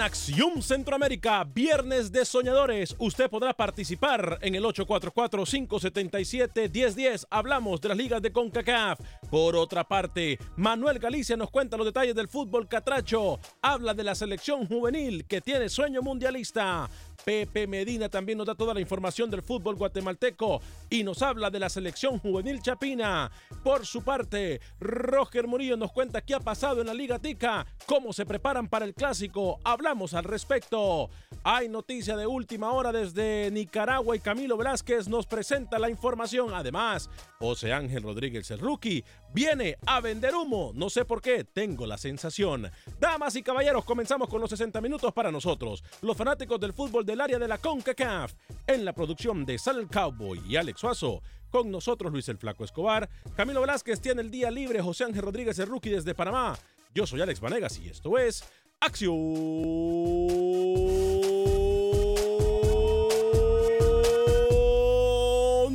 En Acción Centroamérica, Viernes de Soñadores, usted podrá participar en el 844-577-1010. Hablamos de las ligas de CONCACAF. Por otra parte, Manuel Galicia nos cuenta los detalles del fútbol catracho. Habla de la selección juvenil que tiene sueño mundialista. Pepe Medina también nos da toda la información del fútbol guatemalteco y nos habla de la selección juvenil chapina. Por su parte, Roger Murillo nos cuenta qué ha pasado en la Liga Tica, cómo se preparan para el clásico. Hablamos al respecto. Hay noticia de última hora desde Nicaragua y Camilo Velázquez nos presenta la información. Además, José Ángel Rodríguez, el rookie, viene a vender humo. No sé por qué, tengo la sensación. Damas y caballeros, comenzamos con los 60 minutos para nosotros, los fanáticos del fútbol del área de la CONCACAF. En la producción de Sal Cowboy y Alex Suazo, con nosotros Luis el Flaco Escobar. Camilo Velázquez tiene el día libre, José Ángel Rodríguez, el rookie desde Panamá. Yo soy Alex Vanegas y esto es Acción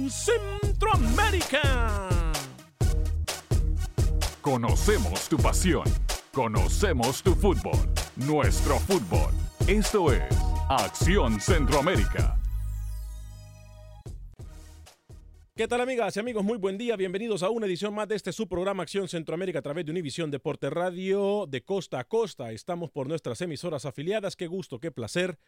Centroamérica. Conocemos tu pasión. Conocemos tu fútbol. Nuestro fútbol. Esto es Acción Centroamérica. ¿Qué tal amigas y amigos? Muy buen día, bienvenidos a una edición más de este su programa Acción Centroamérica a través de Univisión Deporte Radio de costa a costa. Estamos por nuestras emisoras afiliadas, qué gusto, qué placer,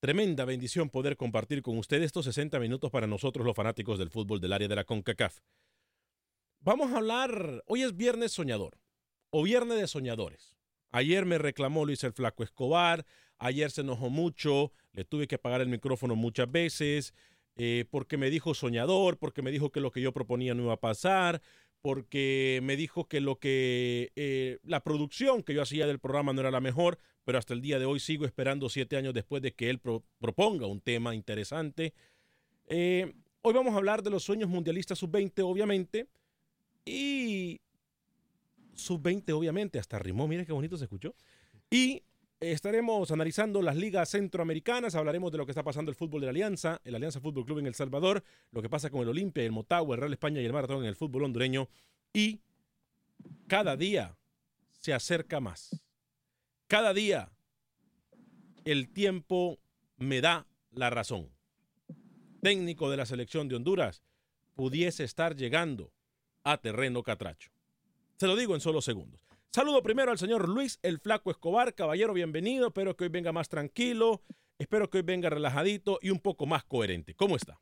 tremenda bendición poder compartir con ustedes estos 60 minutos para nosotros los fanáticos del fútbol del área de la CONCACAF. Vamos a hablar, hoy es viernes soñador o viernes de soñadores. Ayer me reclamó Luis el Flaco Escobar, ayer se enojó mucho, le tuve que apagar el micrófono muchas veces, eh, porque me dijo soñador, porque me dijo que lo que yo proponía no iba a pasar, porque me dijo que lo que eh, la producción que yo hacía del programa no era la mejor, pero hasta el día de hoy sigo esperando siete años después de que él pro- proponga un tema interesante. Eh, hoy vamos a hablar de los sueños mundialistas sub-20, obviamente, y sub-20, obviamente, hasta rimó, mire qué bonito se escuchó. Y estaremos analizando las ligas centroamericanas, hablaremos de lo que está pasando el fútbol de la Alianza, el Alianza Fútbol Club en El Salvador, lo que pasa con el Olimpia, el Motagua, el Real España y el Maratón en el fútbol hondureño. Y cada día se acerca más. Cada día el tiempo me da la razón. Técnico de la selección de Honduras pudiese estar llegando a terreno catracho. Se lo digo en solo segundos. Saludo primero al señor Luis el Flaco Escobar. Caballero, bienvenido. Espero que hoy venga más tranquilo. Espero que hoy venga relajadito y un poco más coherente. ¿Cómo está?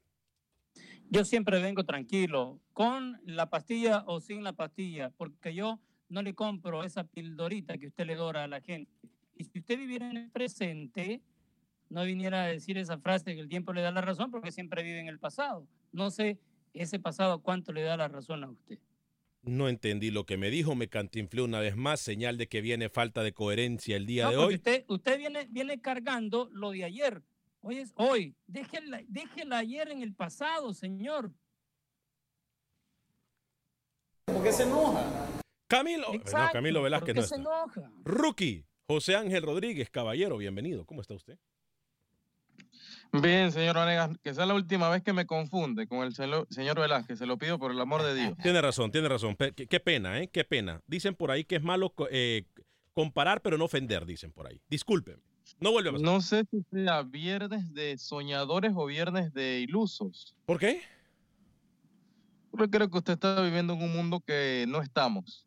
Yo siempre vengo tranquilo, con la pastilla o sin la pastilla, porque yo no le compro esa pildorita que usted le dora a la gente. Y si usted viviera en el presente, no viniera a decir esa frase que el tiempo le da la razón, porque siempre vive en el pasado. No sé ese pasado cuánto le da la razón a usted. No entendí lo que me dijo, me cantinflé una vez más, señal de que viene falta de coherencia el día No, de hoy. Usted, usted viene, viene cargando lo de ayer. Hoy es hoy. Déjela, déjela ayer en el pasado, señor. ¿Por qué se enoja? Camilo, no, Exacto, Camilo ¿por Velázquez qué no se está. enoja? Rookie, José Ángel Rodríguez, caballero, bienvenido. ¿Cómo está usted? Bien, señor Vanegas, que sea la última vez que me confunde con el señor Velázquez, se lo pido por el amor de Dios. Tiene razón, tiene razón. Qué, qué pena, ¿eh? Qué pena. Dicen por ahí que es malo eh, comparar, pero no ofender, dicen por ahí. Disculpen. No vuelve a pasar. No sé si sea viernes de soñadores o viernes de ilusos. ¿Por qué? Porque creo que usted está viviendo en un mundo que no estamos,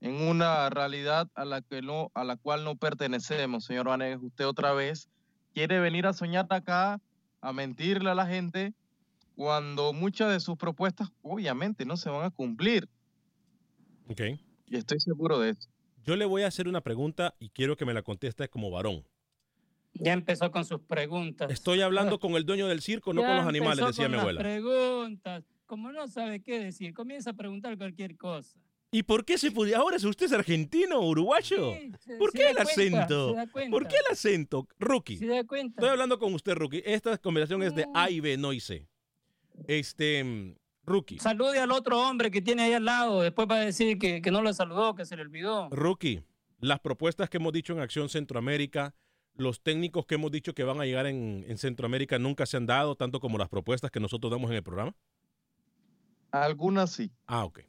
en una realidad a la que no, a la cual no pertenecemos, señor Vanegas. Usted otra vez quiere venir a soñar acá, a mentirle a la gente, cuando muchas de sus propuestas obviamente no se van a cumplir. Ok. Y estoy seguro de eso. Yo le voy a hacer una pregunta y quiero que me la conteste como varón. Ya empezó con sus preguntas. Estoy hablando con el dueño del circo, no Ya con los animales, empezó decía con mi las abuela. preguntas. Como no sabe qué decir, comienza a preguntar cualquier cosa. ¿Y por qué se puede? Ahora, ¿usted es argentino o uruguayo? Sí, se- ¿Por se qué da el cuenta, acento? se da cuenta. ¿Por qué el acento? Rookie. ¿Se da cuenta? Estoy hablando con usted, Rookie. Esta conversación es de Mm. A y B, no y C. Este, Rookie. Salude al otro hombre que tiene ahí al lado. Después va a decir que, que no lo saludó, que se le olvidó. Rookie, las propuestas que hemos dicho en Acción Centroamérica, los técnicos que hemos dicho que van a llegar en, en Centroamérica nunca se han dado, tanto como las propuestas que nosotros damos en el programa. Algunas sí. Ah, ok.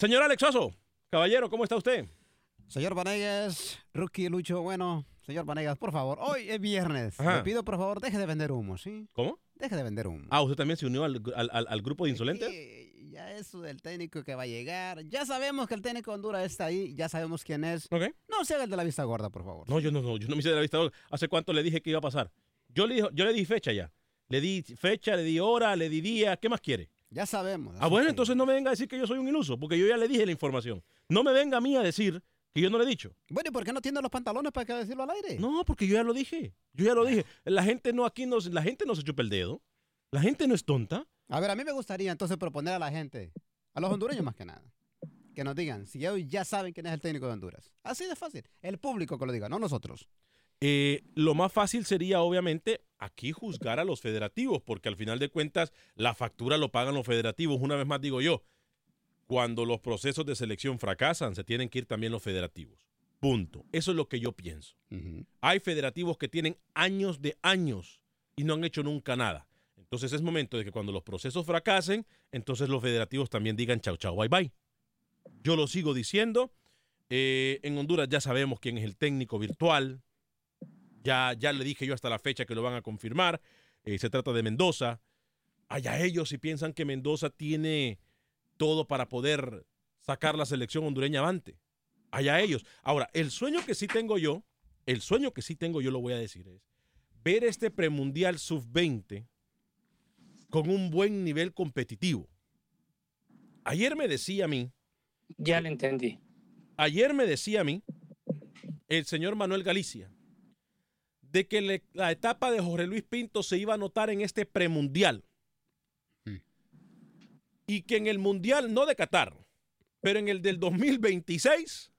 Señor Alex Oso, caballero, ¿cómo está usted? Señor Vanegas, Rookie Lucho, bueno, señor Vanegas, por favor, hoy es viernes. Ajá. Le pido, por favor, deje de vender humo, ¿sí? ¿Cómo? Deje de vender humo. Ah, ¿usted también se unió al, al- al- al grupo de insolentes? Sí, ya eso del técnico que va a llegar. Ya sabemos que el técnico de Honduras está ahí, ya sabemos quién es. Ok. No se haga el de la vista gorda, por favor. No, yo no, no, yo no me hice de la vista. ¿Hace cuánto le dije que iba a pasar? Yo le, yo le di fecha ya. Le di fecha, le di hora, le di día. ¿Qué más quiere? Ya sabemos. Ah, bueno, entonces no me venga a decir que yo soy un iluso, porque yo ya le dije la información. No me venga a mí a decir que yo no le he dicho. Bueno, ¿y por qué no tiene los pantalones para que decirlo al aire? No, porque yo ya lo dije. Yo ya lo dije. La gente no aquí no, la gente no se chupa el dedo. La gente no es tonta. A ver, a mí me gustaría entonces proponer a la gente, a los hondureños más que nada, que nos digan si ellos ya saben quién es el técnico de Honduras. Así de fácil. El público que lo diga, no nosotros. Eh, lo más fácil sería, obviamente, aquí juzgar a los federativos, porque al final de cuentas la factura lo pagan los federativos. Una vez más digo yo, cuando los procesos de selección fracasan, se tienen que ir también los federativos. Punto. Eso es lo que yo pienso. Hay federativos que tienen años de años y no han hecho nunca nada. Entonces es momento de que cuando los procesos fracasen, entonces los federativos también digan chau, chau, bye, bye. Yo lo sigo diciendo. Eh, en Honduras ya sabemos quién es el técnico virtual. Ya, ya le dije yo hasta la fecha que lo van a confirmar. Eh, se trata de Mendoza. Allá ellos si piensan que Mendoza tiene todo para poder sacar la selección hondureña avante. Allá ellos. Ahora, el sueño que sí tengo yo, el sueño que sí tengo yo lo voy a decir es ver este premundial sub-20 con un buen nivel competitivo. Ayer me decía a mí. Ya le entendí. Ayer me decía a mí el señor Manuel Galicia de que le- la etapa de Jorge Luis Pinto se iba a notar en este premundial. Y que en el mundial, no de Qatar, pero en el del 2026,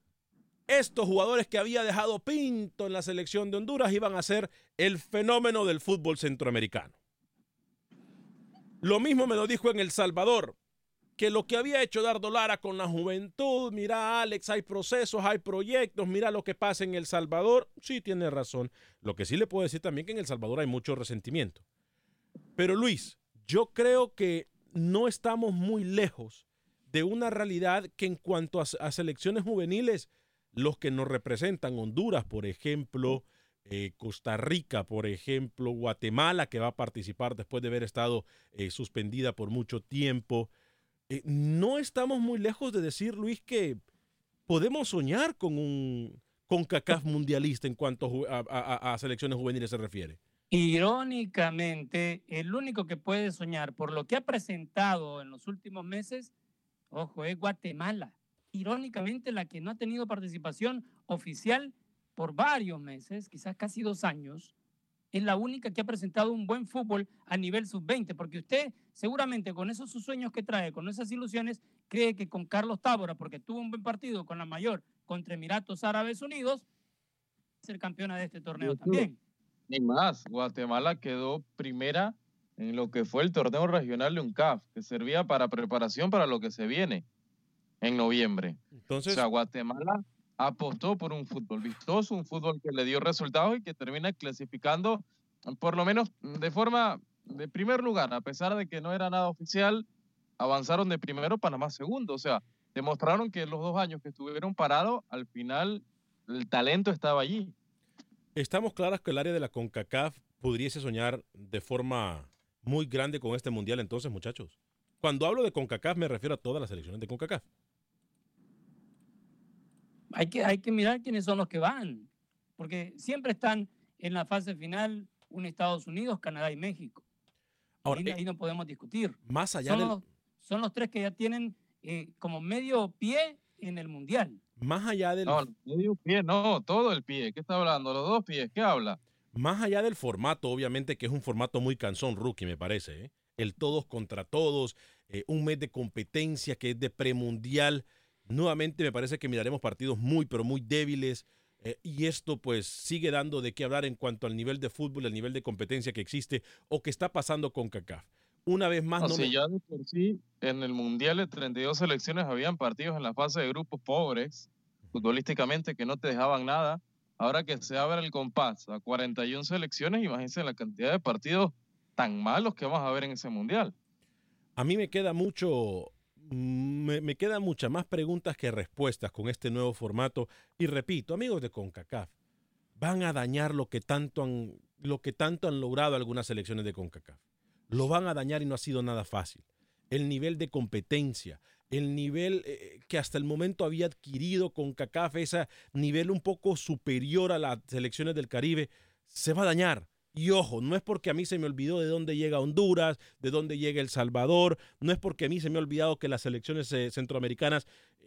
estos jugadores que había dejado Pinto en la selección de Honduras iban a ser el fenómeno del fútbol centroamericano. Lo mismo me lo dijo en El Salvador, que lo que había hecho Dardo Lara con la juventud, mira Alex, hay procesos, hay proyectos, mira lo que pasa en El Salvador, sí tiene razón. Lo que sí le puedo decir también que en El Salvador hay mucho resentimiento. Pero Luis, yo creo que no estamos muy lejos de una realidad que en cuanto a, selecciones juveniles, los que nos representan, Honduras, por ejemplo, eh, Costa Rica, por ejemplo, Guatemala, que va a participar después de haber estado eh, suspendida por mucho tiempo. Eh, no estamos muy lejos de decir, Luis, que podemos soñar con un con CACAF mundialista en cuanto ju- a, a- a selecciones juveniles se refiere. Irónicamente, el único que puede soñar por lo que ha presentado en los últimos meses, ojo, es Guatemala. Irónicamente, la que no ha tenido participación oficial por varios meses, quizás casi dos años, es la única que ha presentado un buen fútbol a nivel sub-20, porque usted seguramente con esos sus sueños que trae, con esas ilusiones, cree que con Carlos Tábora, porque tuvo un buen partido con la mayor contra Emiratos Árabes Unidos, ser campeona de este torneo también. Ni más, Guatemala quedó primera en lo que fue el torneo regional de UNCAF, que servía para preparación para lo que se viene en noviembre. Entonces, o sea, Guatemala apostó por un fútbol vistoso, un fútbol que le dio resultados y que termina clasificando, por lo menos de forma de primer lugar, a pesar de que no era nada oficial, avanzaron de primero, Panamá segundo. O sea, demostraron que los dos años que estuvieron parados, al final el talento estaba allí. Estamos claros que el área de la CONCACAF pudiese soñar de forma muy grande con este mundial entonces, muchachos. Cuando hablo de CONCACAF me refiero a todas las selecciones de CONCACAF. Hay que, hay que mirar quiénes son los que van, porque siempre están en la fase final un Estados Unidos, Canadá y México. Ahora, ahí, ahí no podemos discutir. Más allá son, del- los, son los tres que ya tienen eh, como medio pie en el Mundial. Más allá del No, medio pie, no, todo el pie. ¿Qué está hablando? Los dos pies, ¿qué habla? Más allá del formato, obviamente que es un formato muy cansón, rookie, me parece. ¿eh? El todos contra todos, eh, un mes de competencia que es de premundial. Nuevamente me parece que miraremos partidos muy, pero muy débiles. eh, y esto pues sigue dando de qué hablar en cuanto al nivel de fútbol, el nivel de competencia que existe o que está pasando con CACAF. Una vez más, No, no si me- ya de por sí en el Mundial de 32 selecciones habían partidos en la fase de grupos pobres, futbolísticamente, que no te dejaban nada. Ahora que se abre el compás a 41 selecciones, imagínense la cantidad de partidos tan malos que vamos a ver en ese Mundial. A mí me queda mucho, me, me quedan muchas más preguntas que respuestas con este nuevo formato. Y repito, amigos de CONCACAF, van a dañar lo que tanto han, lo que tanto han logrado algunas selecciones de CONCACAF. Lo van a dañar y no ha sido nada fácil. El nivel de competencia, el nivel eh, que hasta el momento había adquirido CONCACAF, ese nivel un poco superior a las selecciones del Caribe, se va a dañar. Y ojo, no es porque a mí se me olvidó de dónde llega Honduras, de dónde llega El Salvador, no es porque a mí se me ha olvidado que las selecciones eh, centroamericanas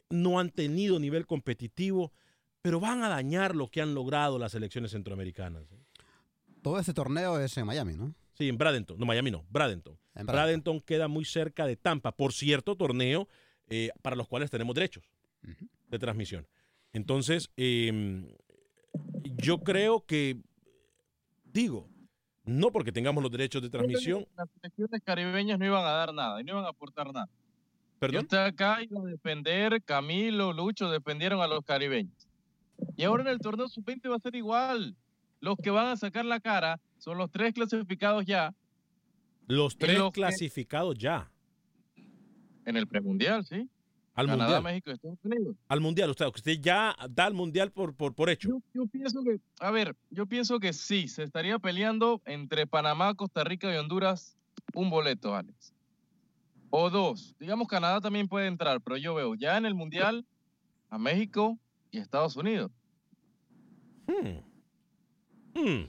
no han tenido nivel competitivo, pero van a dañar lo que han logrado las selecciones centroamericanas. ¿eh? Todo ese torneo es en Miami, ¿no? Sí, en Bradenton, no Miami no, Bradenton. En Bradenton. Bradenton queda muy cerca de Tampa, por cierto, torneo eh, para los cuales tenemos derechos de transmisión. Entonces, eh, yo creo que, digo, no porque tengamos los derechos de transmisión, Las selecciones caribeñas no iban a dar nada y no iban a aportar nada. Yo perdón, estaba acá iba a defender, Camilo, Lucho defendieron a los caribeños. Y ahora en el torneo sub-20 va a ser igual. Los que van a sacar la cara son los tres clasificados ya los tres los que- clasificados ya en el premundial, ¿sí? Al Canadá, mundial. México y Estados Unidos. Al mundial, usted, usted ya da al mundial por, por, por hecho. Yo, yo pienso que, a ver, yo pienso que sí, se estaría peleando entre Panamá, Costa Rica y Honduras un boleto, Alex. O dos. Digamos, Canadá también puede entrar, pero yo veo ya en el Mundial a México y Estados Unidos. Hmm. Hmm.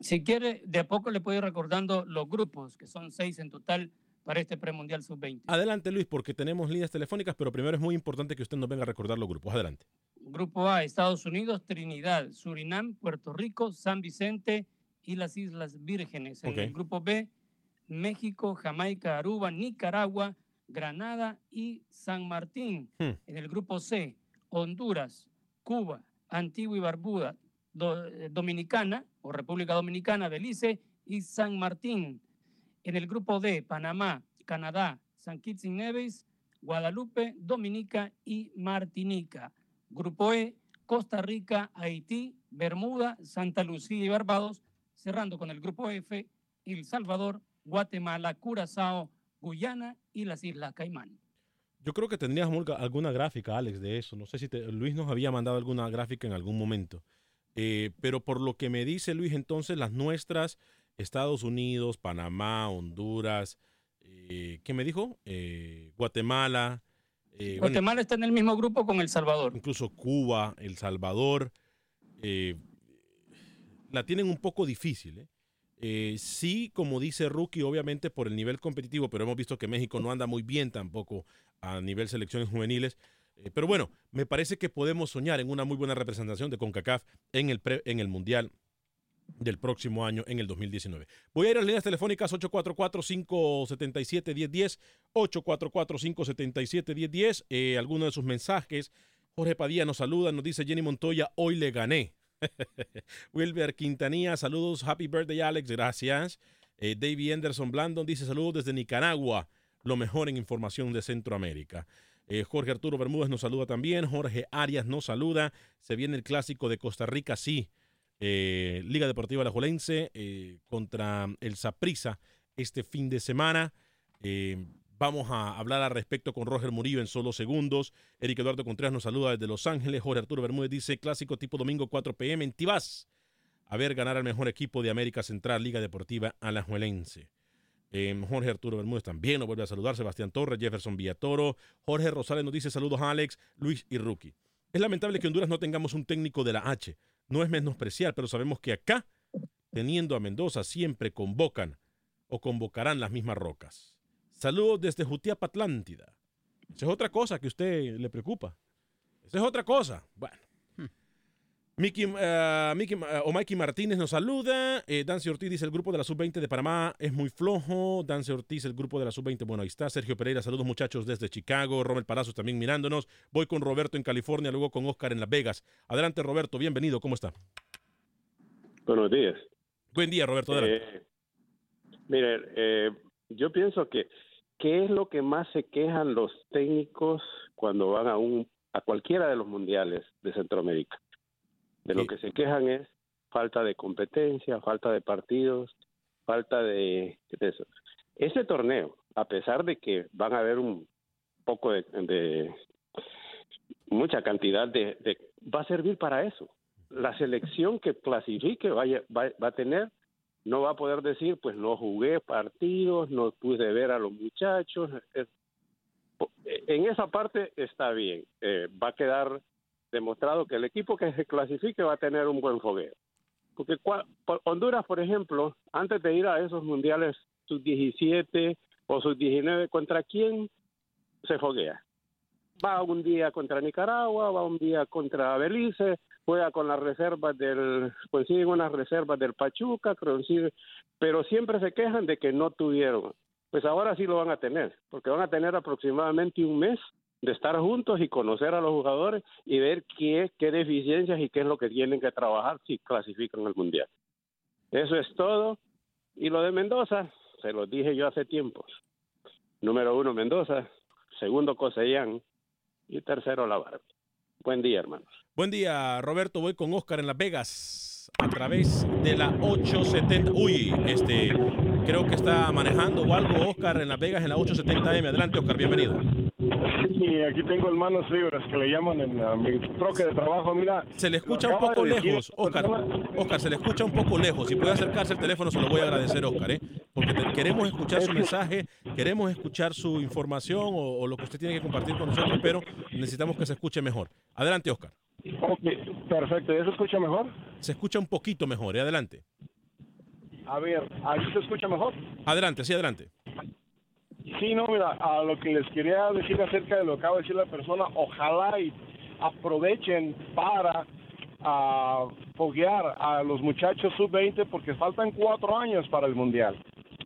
Si quiere, de a poco le puedo ir recordando los grupos, que son seis en total para este premundial sub-20. Adelante, Luis, porque tenemos líneas telefónicas, pero primero es muy importante que usted nos venga a recordar los grupos. Adelante. Grupo A, Estados Unidos, Trinidad, Surinam, Puerto Rico, San Vicente y las Islas Vírgenes. En el grupo B, México, Jamaica, Aruba, Nicaragua, Granada y San Martín. Hmm. En el grupo C, Honduras, Cuba, Antigua y Barbuda, Do- eh, Dominicana o República Dominicana, Belice y San Martín. En el grupo D, Panamá, Canadá, San Kitts y Nevis, Guadalupe, Dominica y Martinica. Grupo E, Costa Rica, Haití, Bermuda, Santa Lucía y Barbados, cerrando con el grupo F, El Salvador, Guatemala, Curazao, Guyana y las Islas Caimán. Yo creo que tendríamos alga- alguna gráfica, Alex, de eso. No sé si Luis nos había mandado alguna gráfica en algún momento. Eh, pero por lo que me dice Luis, entonces las nuestras, Estados Unidos, Panamá, Honduras, eh, ¿qué me dijo? Eh, Guatemala. eh, bueno, Guatemala está en el mismo grupo con El Salvador. incluso Cuba, El Salvador, la tienen un poco difícil. sí, como dice Rookie, obviamente por el nivel competitivo, pero hemos visto que México no anda muy bien tampoco a nivel selecciones juveniles. Pero bueno, me parece que podemos soñar en una muy buena representación de CONCACAF en el, pre- en el Mundial del próximo año, en el 2019. Voy a ir a las líneas telefónicas 844-577-1010, 844-577-1010. Eh, algunos de sus mensajes. Jorge Padilla nos saluda, nos dice Jenny Montoya, hoy le gané. Wilber Quintanilla, saludos, happy birthday Alex, gracias. Eh, David Anderson Blandon dice saludos desde Nicaragua, lo mejor en información de Centroamérica. Eh, Jorge Arturo Bermúdez nos saluda también, Jorge Arias nos saluda, se viene el clásico de Costa Rica, sí. Eh, Liga Deportiva Alajuelense eh, contra el Saprissa este fin de semana. Eh, vamos a hablar al respecto con Roger Murillo en solo segundos. Eric Eduardo Contreras nos saluda desde Los Ángeles. Jorge Arturo Bermúdez dice clásico tipo domingo 4 pm en Tibás. A ver ganar al mejor equipo de América Central, Liga Deportiva Alajuelense. Jorge Arturo Bermúdez también nos vuelve a saludar. Sebastián Torres, Jefferson Villatoro. Jorge Rosales nos dice saludos a Alex, Luis y Rookie. Es lamentable que Honduras no tengamos un técnico de la H. No es menospreciar, pero sabemos que acá, teniendo a Mendoza, siempre convocan o convocarán las mismas rocas. Saludos desde Jutiapa, Atlántida. Esa es otra cosa que a usted le preocupa. Esa es otra cosa. Bueno. Mickey, eh, Mickey, eh, o Mikey Martínez nos saluda. Eh, Dancy Ortiz dice: el grupo de la sub-20 de Panamá es muy flojo. Dancy Ortiz, el grupo de la sub-20. Bueno, ahí está. Sergio Pereira, saludos muchachos desde Chicago. Romel Palazos también mirándonos. Voy con Roberto en California, luego con Oscar en Las Vegas. Adelante, Roberto. Bienvenido. ¿Cómo está? Buenos días. Buen día, Roberto. Eh, mire, eh, yo pienso que qué es lo que más se quejan los técnicos cuando van a un a cualquiera de los mundiales de Centroamérica. De lo que se quejan es falta de competencia, falta de partidos, falta de, de eso. Ese torneo, a pesar de que van a haber un poco de, de mucha cantidad de, de va a servir para eso. La selección que clasifique vaya, va, va a tener no va a poder decir, pues no jugué partidos, no pude ver a los muchachos. En esa parte está bien. Eh, va a quedar demostrado que el equipo que se clasifique va a tener un buen fogueo. Porque cua- por- Honduras, por ejemplo, antes de ir a esos mundiales sub-17 o sub-19, ¿contra quién se foguea? Va un día contra Nicaragua, va un día contra Belice, juega con las reservas del, consiguen unas reservas del Pachuca, consigue- pero siempre se quejan de que no tuvieron. Pues ahora sí lo van a tener, porque van a tener aproximadamente un mes de estar juntos y conocer a los jugadores y ver qué, qué deficiencias y qué es lo que tienen que trabajar si clasifican al Mundial. Eso es todo. Y lo de Mendoza, se lo dije yo hace tiempos. Número uno, Mendoza. Segundo, Cosellán. Y tercero, La Barbie. Buen día, hermanos. Buen día, Roberto. Voy con Oscar en Las Vegas a través de la 870. Uy, este, creo que está manejando o algo Oscar en Las Vegas en la 870M. Adelante, Oscar, bienvenido. Sí, aquí tengo hermanos libres que le llaman en uh, mi troque de trabajo. Mira, Se le escucha un poco de lejos, Oscar. Oscar, se le escucha un poco lejos. Si puede acercarse al teléfono, se lo voy a agradecer, Oscar, ¿eh? Porque te- queremos escuchar su mensaje, queremos escuchar su información o, o lo que usted tiene que compartir con nosotros, pero necesitamos que se escuche mejor. Adelante, Oscar. Ok, perfecto. ¿Ya se escucha mejor? Se escucha un poquito mejor, ¿eh? Adelante. A ver, ¿ahí se escucha mejor? Adelante, sí, adelante. Sí, no, mira, a lo que les quería decir acerca de lo que acaba de decir la persona, ojalá y aprovechen para ah, foguear a los muchachos sub-20 porque faltan cuatro años para el Mundial.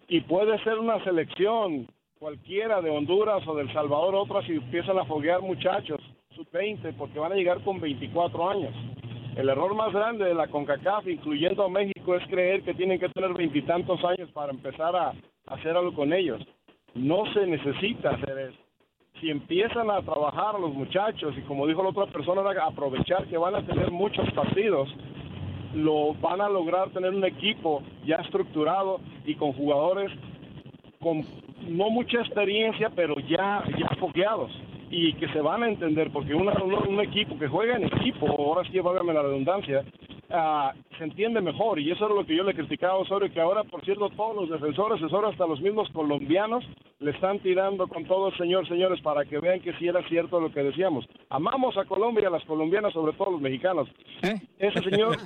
Y puede ser una selección cualquiera de Honduras o del Salvador, otras si empiezan a foguear muchachos sub-20 porque van a llegar con 24 años. El error más grande de la CONCACAF, incluyendo a México, es creer que tienen que tener veintitantos años para empezar a hacer algo con ellos. No se necesita hacer eso. Si empiezan a trabajar los muchachos y como dijo la otra persona, aprovechar que van a tener muchos partidos, lo van a lograr tener un equipo ya estructurado y con jugadores con no mucha experiencia, pero ya ya fogueados y que se van a entender porque una- un, un equipo que juega en equipo, ahora sí válgame la redundancia, ah, se entiende mejor y eso era lo que yo le criticaba a Osorio, que ahora, por cierto, todos los defensores, hasta los mismos colombianos, le están tirando con todo, señor, señores, para que vean que sí era cierto lo que decíamos. Amamos a Colombia, a las colombianas, sobre todo a los mexicanos. Ese señor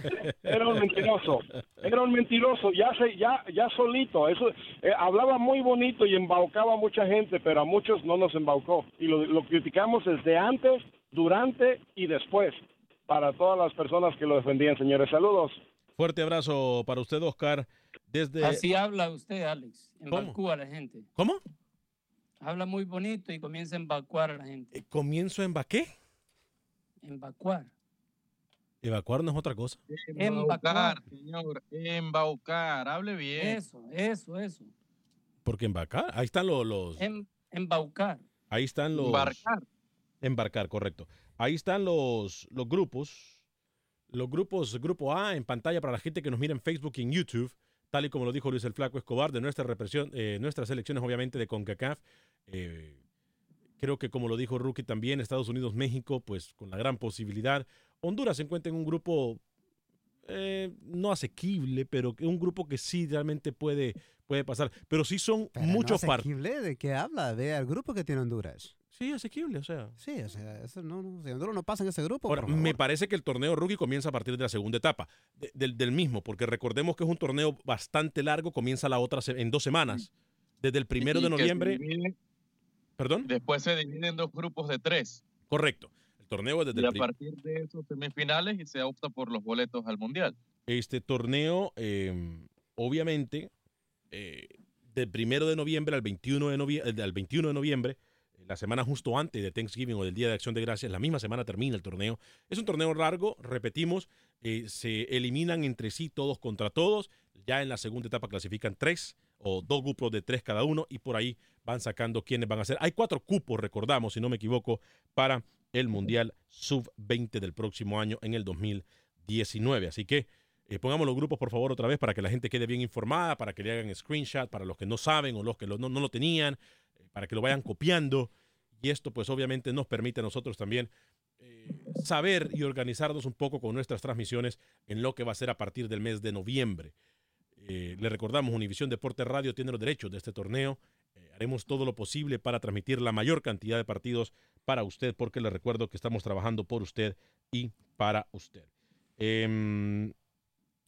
era un mentiroso, era un mentiroso, ya se, ya, ya solito, eso, eh, hablaba muy bonito y embaucaba a mucha gente, pero a muchos no nos embaucó. Y lo, lo criticamos desde antes, durante y después, para todas las personas que lo defendían, señores. Saludos. Fuerte abrazo para usted, Oscar. Desde... Así habla usted, Alex. Embacúa a la gente. ¿Cómo? Habla muy bonito y comienza a embacuar a la gente. Eh, ¿Comienzo en qué? Embacuar. Evacuar no es otra cosa. Embaucar, señor. Embaucar. Hable bien. Eso, eso, eso. Porque embarcar, ahí están los, los Em- embaucar. ahí están los Embarcar. embarcar, correcto. Ahí están los, los grupos, los grupos, grupo A en pantalla para la gente que nos mira en Facebook y en YouTube, tal y como lo dijo Luis el Flaco Escobar, de nuestra represión, eh, nuestras elecciones obviamente de CONCACAF. Eh, creo que como lo dijo Rookie también, Estados Unidos, México, pues con la gran posibilidad. Honduras se encuentra en un grupo eh, no asequible, pero un grupo que sí realmente puede, puede pasar. Pero sí son Pero muchos no partidos. asequible, ¿De qué habla? Ve al grupo que tiene Honduras. Sí, asequible, o sea. Sí, o sea, eso no, no, si Honduras no pasa en ese grupo. Ahora, me parece que el torneo rookie comienza a partir de la segunda etapa, de- del, del mismo, porque recordemos que es un torneo bastante largo, comienza la otra en dos semanas. Desde el primero Y de noviembre. divide- ¿Perdón? Después se divide en dos grupos de tres. Correcto. El torneo es desde Y el a partir de esos semifinales y se opta por los boletos al mundial. Este torneo, eh, obviamente, eh, del primero de noviembre al 21 de, novie- eh, al 21 de noviembre, la semana justo antes de Thanksgiving o del Día de Acción de Gracias, la misma semana termina el torneo. Es un torneo largo, repetimos, eh, se eliminan entre sí todos contra todos. Ya en la segunda etapa clasifican tres o dos grupos de tres cada uno y por ahí van sacando quiénes van a ser. Hay cuatro cupos, recordamos, si no me equivoco, para el Mundial Sub-20 del próximo año en el 2019. Así que eh, pongamos los grupos, por favor, otra vez para que la gente quede bien informada, para que le hagan screenshot, para los que no saben o los que no, lo tenían, eh, para que lo vayan copiando. Y esto, pues, obviamente nos permite a nosotros también eh, saber y organizarnos un poco con nuestras transmisiones en lo que va a ser a partir del mes de noviembre. Eh, le recordamos, Univisión Deporte Radio tiene los derechos de este torneo. Eh, haremos todo lo posible para transmitir la mayor cantidad de partidos para usted, porque le recuerdo que estamos trabajando por usted y para usted.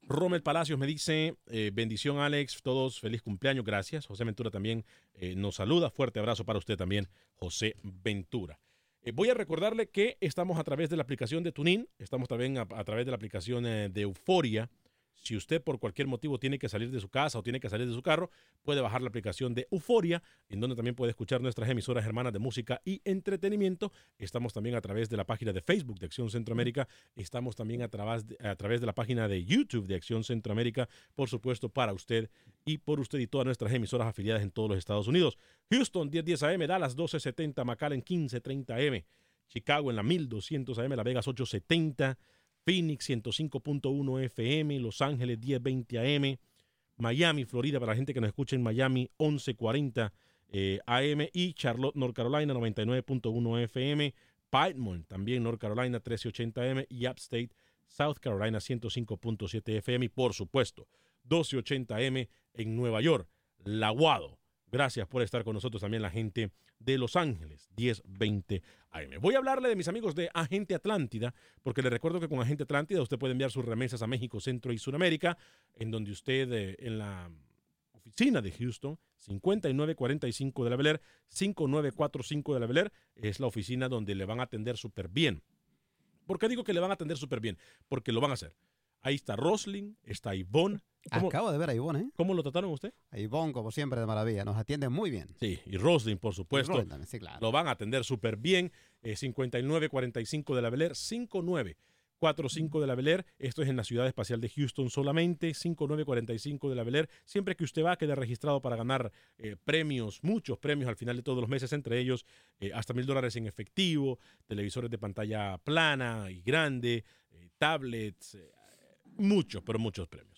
Rommel Palacios me dice, eh, bendición Alex, todos feliz cumpleaños, gracias. José Ventura también eh, nos saluda, fuerte abrazo para usted también, José Ventura. Eh, voy a recordarle que estamos a través de la aplicación de Tunin, estamos también a, través de la aplicación de Euforia. Si usted por cualquier motivo tiene que salir de su casa o tiene que salir de su carro, puede bajar la aplicación de Euforia, en donde también puede escuchar nuestras emisoras hermanas de música y entretenimiento. Estamos también a través de la página de Facebook de Acción Centroamérica. Estamos también a través de, a través de la página de YouTube de Acción Centroamérica, por supuesto, para usted y por usted y todas nuestras emisoras afiliadas en todos los Estados Unidos. Houston, 1010 AM, Dallas, 1270, McAllen, 1530 AM. Chicago en la 1200 AM, La Vegas 870, Phoenix 105.1 FM, Los Ángeles 1020 AM, Miami, Florida, para la gente que nos escucha en Miami 1140 eh, AM y Charlotte, North Carolina 99.1 FM, Piedmont también North Carolina 1380 AM y Upstate South Carolina 105.7 FM y por supuesto 1280 AM en Nueva York, Laguado. Gracias por estar con nosotros también la gente de Los Ángeles, 1020 AM. Voy a hablarle de mis amigos de Agente Atlántida, porque le recuerdo que con Agente Atlántida usted puede enviar sus remesas a México, Centro y Sudamérica, en donde usted eh, en la oficina de Houston, 5945 de la Bel Air, 5945 de la Bel Air, es la oficina donde le van a atender súper bien. ¿Por qué digo que le van a atender súper bien? Porque lo van a hacer. Ahí está Roslin, está Ivonne. ¿Cómo- Acabo de ver a Ivonne, ¿eh? ¿Cómo lo trataron usted? A Ivonne, como siempre, de maravilla. Nos atiende muy bien. Sí, y Roslin, por supuesto. Roslin también, sí, claro. Lo van a atender súper bien. Eh, 5945 de la Bel Air, 5945 de la Bel Air. Esto es en la Ciudad Espacial de Houston solamente. 5945 de la Bel Air. Siempre que usted va, queda registrado para ganar eh, premios, muchos premios al final de todos los meses, entre ellos eh, hasta mil dólares en efectivo, televisores de pantalla plana y grande, eh, tablets, eh, muchos, pero muchos premios.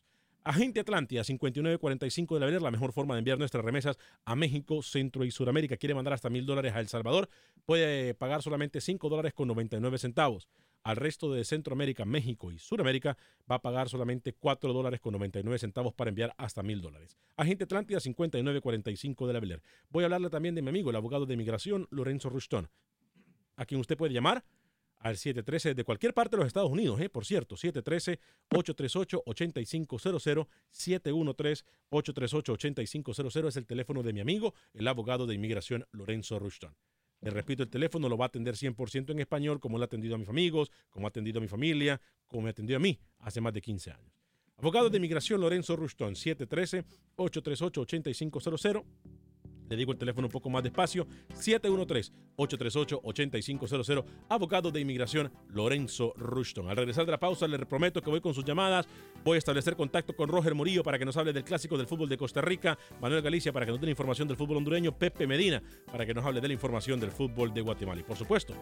Agente Atlántida, 5945 de la Avenida, la mejor forma de enviar nuestras remesas a México, Centro y Sudamérica. Quiere mandar hasta mil dólares a El Salvador, puede pagar solamente 5 dólares con 99 centavos. al resto de Centroamérica, México y Sudamérica va a pagar solamente 4 dólares con 99 centavos para enviar hasta mil dólares. Agente Atlántida 5945 de la Beler. Voy a hablarle también de mi amigo, el abogado de inmigración, Lorenzo Ruston, a quien usted puede llamar al 713 de cualquier parte de los Estados Unidos, ¿eh? por cierto, 713-838-8500, 713-838-8500 es el teléfono de mi amigo, el abogado de inmigración Lorenzo Rushton. Le repito, el teléfono lo va a atender 100% en español, como lo ha atendido a mis amigos, como ha atendido a mi familia, como me atendió a mí hace más de 15 años. Abogado de inmigración Lorenzo Rushton, 713-838-8500. Le digo el teléfono un poco más despacio, 713-838-8500, abogado de inmigración Lorenzo Rushton. Al regresar de la pausa, le prometo que voy con sus llamadas, voy a establecer contacto con Roger Murillo para que nos hable del clásico del fútbol de Costa Rica, Manuel Galicia para que nos dé información del fútbol hondureño, Pepe Medina para que nos hable de la información del fútbol de Guatemala. Y por supuesto,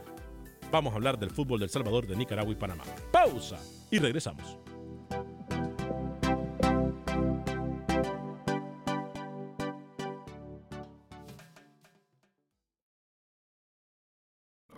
vamos a hablar del fútbol del Salvador, de Nicaragua y Panamá. Pausa y regresamos.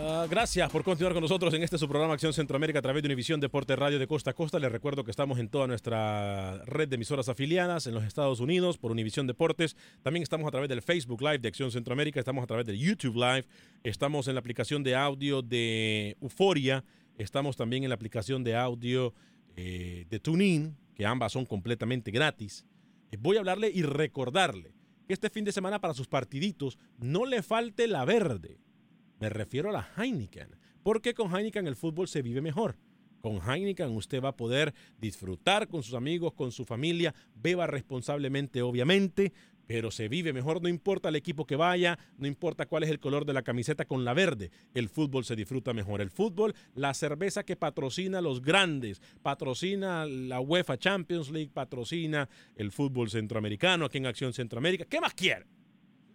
Uh, gracias por continuar con nosotros en este su programa Acción Centroamérica a través de Univisión Deporte Radio de Costa a Costa. Les recuerdo que estamos en toda nuestra red de emisoras afiliadas en los Estados Unidos por Univisión Deportes. También estamos a través del Facebook Live de Acción Centroamérica, estamos a través del YouTube Live, estamos en la aplicación de audio de Euforia, estamos también en la aplicación de audio eh, de TuneIn, que ambas son completamente gratis. Eh, voy a hablarle y recordarle que este fin de semana para sus partiditos no le falte la verde. Me refiero a la Heineken, porque con Heineken el fútbol se vive mejor. Con Heineken usted va a poder disfrutar con sus amigos, con su familia, beba responsablemente obviamente, pero se vive mejor, no importa el equipo que vaya, no importa cuál es el color de la camiseta con la verde, el fútbol se disfruta mejor. El fútbol, la cerveza que patrocina a los grandes, patrocina la UEFA Champions League, patrocina el fútbol centroamericano aquí en Acción Centroamérica. ¿Qué más quiere?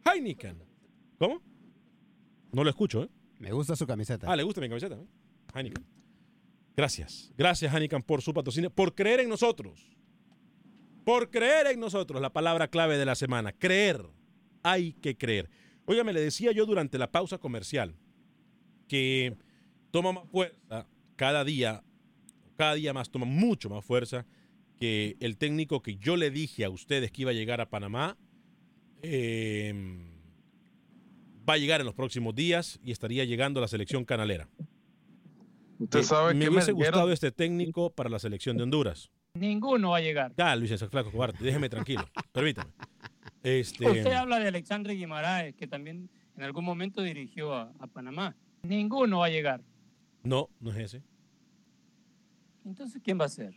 Heineken. ¿Cómo? No lo escucho, ¿eh? Me gusta su camiseta. Ah, le gusta mi camiseta. ¿eh? Heineken. Gracias. Gracias, Heineken, por su patrocinio, por creer en nosotros. Por creer en nosotros, la palabra clave de la semana. Creer. Hay que creer. Óigame, le decía yo durante la pausa comercial que toma más fuerza cada día, cada día más toma mucho más fuerza que el técnico que yo le dije a ustedes que iba a llegar a Panamá. Eh, va a llegar en los próximos días y estaría llegando a la selección canalera. Usted Eh, sabe me que hubiese me gustado este técnico para la selección de Honduras. Ninguno va a llegar. Ya, Luis, ese flaco cobarde, déjeme tranquilo, permítame. Este, Usted habla de Alexandre Guimaraes, que también en algún momento dirigió a, a Panamá. Ninguno va a llegar. no, no es ese. Entonces, ¿quién va a ser?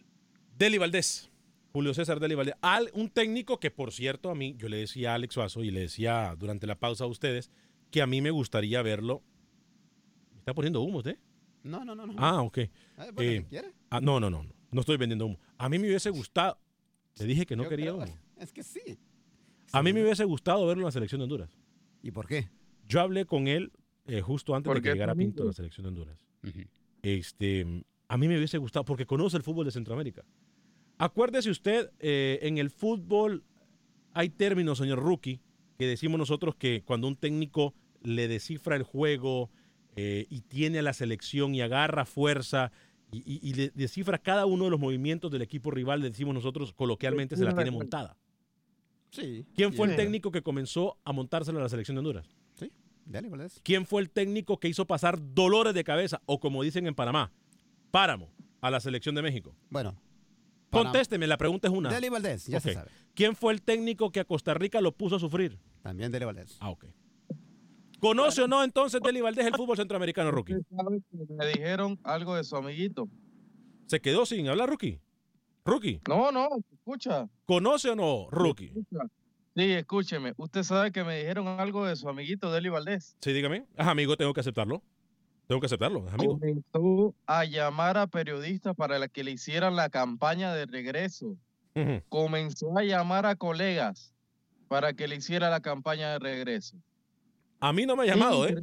Deli Valdés, Julio César Deli Valdés. Al, un técnico que, por cierto, a mí, yo le decía a Alex Suazo y le decía durante la pausa a ustedes que a mí me gustaría verlo. ¿Me está poniendo humo usted? No, no, no. no. Ah, ok. Ah, bueno, Eh, quiere. ah, no, no, no, no. No estoy vendiendo humo. A mí me hubiese gustado. Le dije que no Yo quería creo- humo. Es que sí. A mí me hubiese gustado verlo en la selección de Honduras. ¿Y por qué? Yo hablé con él eh, justo antes de que llegara Pinto a la selección de Honduras. Este, a mí me hubiese gustado porque conoce el fútbol de Centroamérica. Acuérdese usted, eh, en el fútbol hay términos, señor Rookie, que decimos nosotros que cuando un técnico le descifra el juego eh, y tiene a la selección y agarra fuerza y, y- y le descifra cada uno de los movimientos del equipo rival, le decimos nosotros coloquialmente, se la tiene montada. Sí. ¿Quién fue el técnico que comenzó a montársela a la selección de Honduras? Sí, Deli Valdés. ¿Quién fue el técnico que hizo pasar dolores de cabeza, o como dicen en Panamá, páramo, a la selección de México? Bueno. Contésteme, la pregunta es una. Deli Valdés, ya se sabe. ¿Quién fue el técnico que a Costa Rica lo puso a sufrir? También Deli Valdés. Ah, ok. ¿Conoce o no entonces Deli Valdés el fútbol centroamericano, Rookie? Me dijeron algo de su amiguito. ¿Se quedó sin hablar, Rookie? Rookie. No, no, escucha. ¿Conoce o no, Rookie? Sí, escúcheme. Usted sabe que me dijeron algo de su amiguito Deli Valdés. Sí, dígame. Amigo, tengo que aceptarlo. Tengo que aceptarlo, amigo. Comenzó a llamar a periodistas para que le hicieran la campaña de regreso. Comenzó a llamar a colegas para que le hiciera la campaña de regreso. A mí no me ha llamado, ¿eh?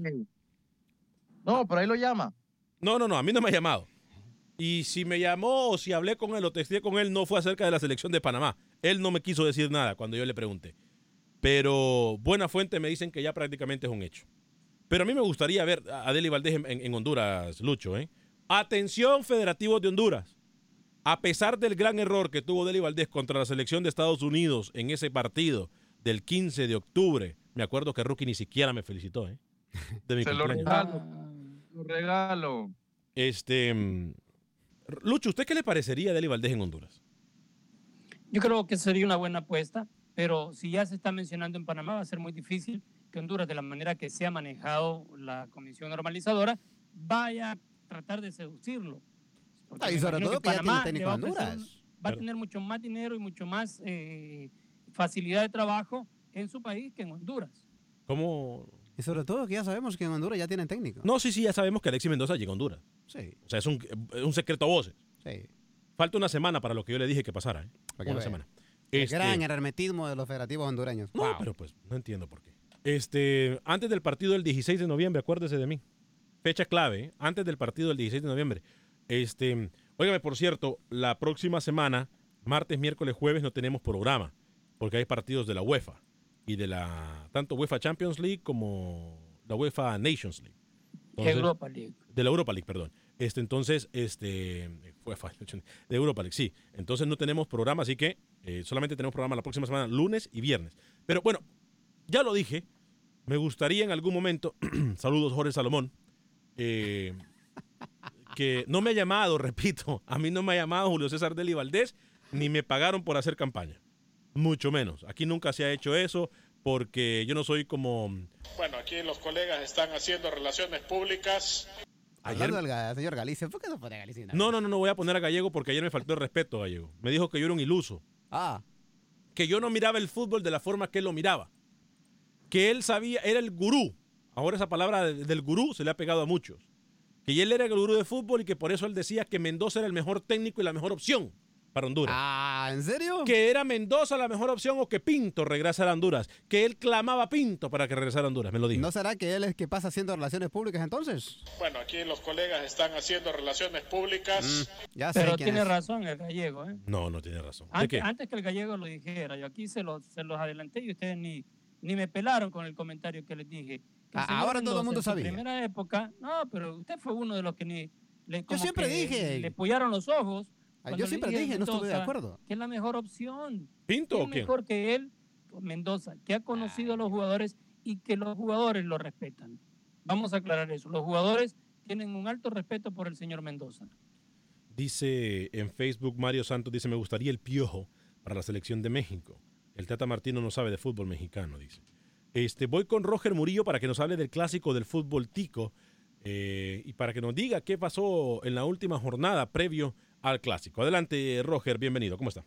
No, pero ahí lo llama. No, no, no, a mí no me ha llamado. Y si me llamó o si hablé con él o testé con él, no fue acerca de la selección de Panamá. Él no me quiso decir nada cuando yo le pregunté. Pero buena fuente me dicen que ya prácticamente es un hecho. Pero a mí me gustaría ver a Deli Valdés en, en Honduras, Lucho. ¿eh? Atención, federativos de Honduras. A pesar del gran error que tuvo Deli Valdés contra la selección de Estados Unidos en ese partido del 15 de octubre, me acuerdo que Rookie ni siquiera me felicitó. ¿eh? De mi Se lo cumpleaños. regalo. Lo regalo. Este, mm, Lucho, ¿usted qué le parecería a Deli Valdés en Honduras? Yo creo que sería una buena apuesta, pero si ya se está mencionando en Panamá, va a ser muy difícil que Honduras, de la manera que se ha manejado la comisión normalizadora, vaya a tratar de seducirlo. Ah, y sobre todo que ya tiene Panamá va a Honduras. Va a tener mucho más dinero y mucho más eh, facilidad de trabajo en su país que en Honduras. ¿Cómo? Y sobre todo que ya sabemos que en Honduras ya tienen técnico. No, sí, sí, ya sabemos que Alexis Mendoza llega a Honduras. Sí, O sea, es un, es un secreto a voces. sí. Falta una semana para lo que yo le dije que pasara. ¿eh? Para que Una vea. semana. El Este, gran hermetismo de los federativos hondureños. No, Wow. pero pues no entiendo por qué. Este, antes del partido del 16 de noviembre, acuérdese de mí. Fecha clave, ¿eh? antes del partido del 16 de noviembre. Este, óigame, por cierto, la próxima semana, martes, miércoles, jueves, no tenemos programa, porque hay partidos de la UEFA y de la tanto UEFA Champions League como la UEFA Nations League. Entonces- Europa League. de la Europa League, perdón. Este, entonces, este, fácil, de Europa League, sí. Entonces no tenemos programa, así que eh, solamente tenemos programa la próxima semana, lunes y viernes. Pero bueno, ya lo dije, me gustaría en algún momento, saludos Jorge Salomón, eh, que no me ha llamado, repito, a mí no me ha llamado Julio César Deli Valdés, ni me pagaron por hacer campaña. Mucho menos. Aquí nunca se ha hecho eso porque yo no soy como... Bueno, aquí los colegas están haciendo relaciones públicas. Del ga- señor Galicia, ¿por qué no pone Galicia? No, no, no, no voy a poner a Gallego porque ayer me faltó el respeto Gallego. Me dijo que yo era un iluso. Ah, Que yo no miraba el fútbol de la forma que él lo miraba. Que él sabía, era el gurú. Ahora esa palabra de- del gurú se le ha pegado a muchos. Que él era el gurú de fútbol y que por eso él decía que Mendoza era el mejor técnico y la mejor opción para Honduras. ah, ¿en serio? Que era Mendoza la mejor opción o que Pinto regresara a Honduras. Que él clamaba a Pinto para que regresara a Honduras, me lo dijo. ¿No será que él es que pasa haciendo relaciones públicas entonces? Bueno, aquí los colegas están haciendo relaciones públicas. Ya sé Pero quién tiene es. razón el gallego, ¿eh? No, no tiene razón. ¿De Antes, qué? antes que el gallego lo dijera, yo aquí se los, se los adelanté y ustedes ni, ni me pelaron con el comentario que les dije. Que Ah, ahora todo el mundo en su sabía. primera época, no, pero usted fue uno de los que ni le, como siempre que dije. le pullaron los ojos. Ah, yo siempre dije dije, no estuve de acuerdo. Que es la mejor opción. ¿Pinto o ¿Quién quién? mejor que él, Mendoza, que ha conocido a los jugadores y que los jugadores lo respetan. Vamos a aclarar eso. Los jugadores tienen un alto respeto por el señor Mendoza. Dice en Facebook Mario Santos, dice, me gustaría el piojo para la selección de México. El Tata Martino no sabe de fútbol mexicano, dice. Este, voy con Roger Murillo para que nos hable del clásico del fútbol tico eh, y para que nos diga qué pasó en la última jornada previo al clásico. Adelante, Roger, bienvenido. ¿Cómo está?